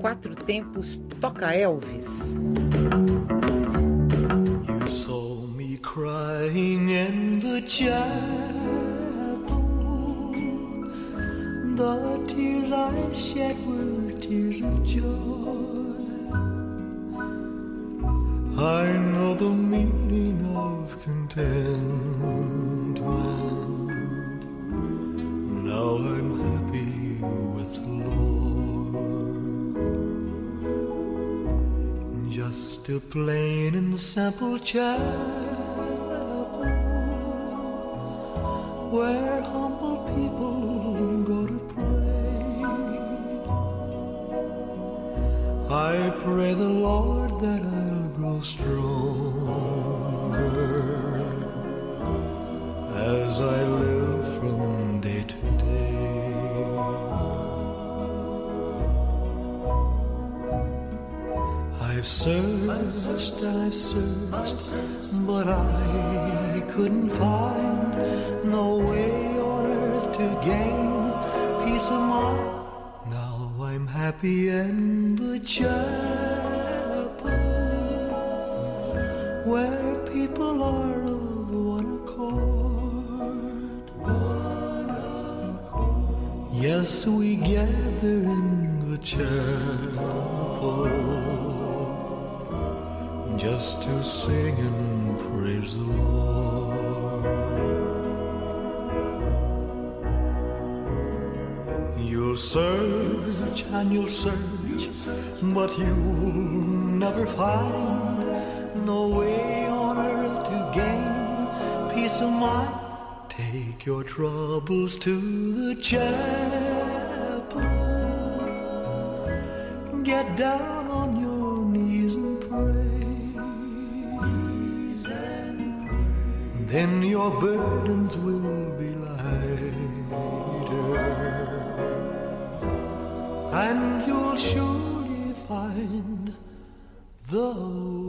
Quatro Tempos toca Elvis. You saw me crying in the chapel. The tears I shed were tears of joy. I know the meaning of contentment. Just a plain and simple chapel where humble people go to pray. I pray the Lord that I'll grow stronger as I I've searched and I've searched, but I couldn't find no way on earth to gain peace of mind. Now I'm happy in the chapel where people are of one accord. Yes, we gather in the chapel just to sing and praise the Lord. You'll search and you'll search, but you'll never find no way on earth to gain peace of mind. Take your troubles to the chapel. Get down on Then your burdens will be lighter. And you'll surely find the